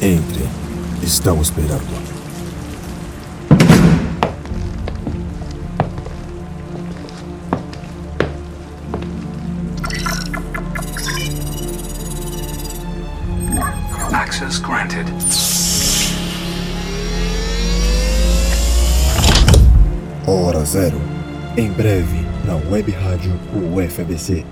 Entre. Estão esperando. Access granted. Hora Zero. Em breve, na Web Rádio UFABC.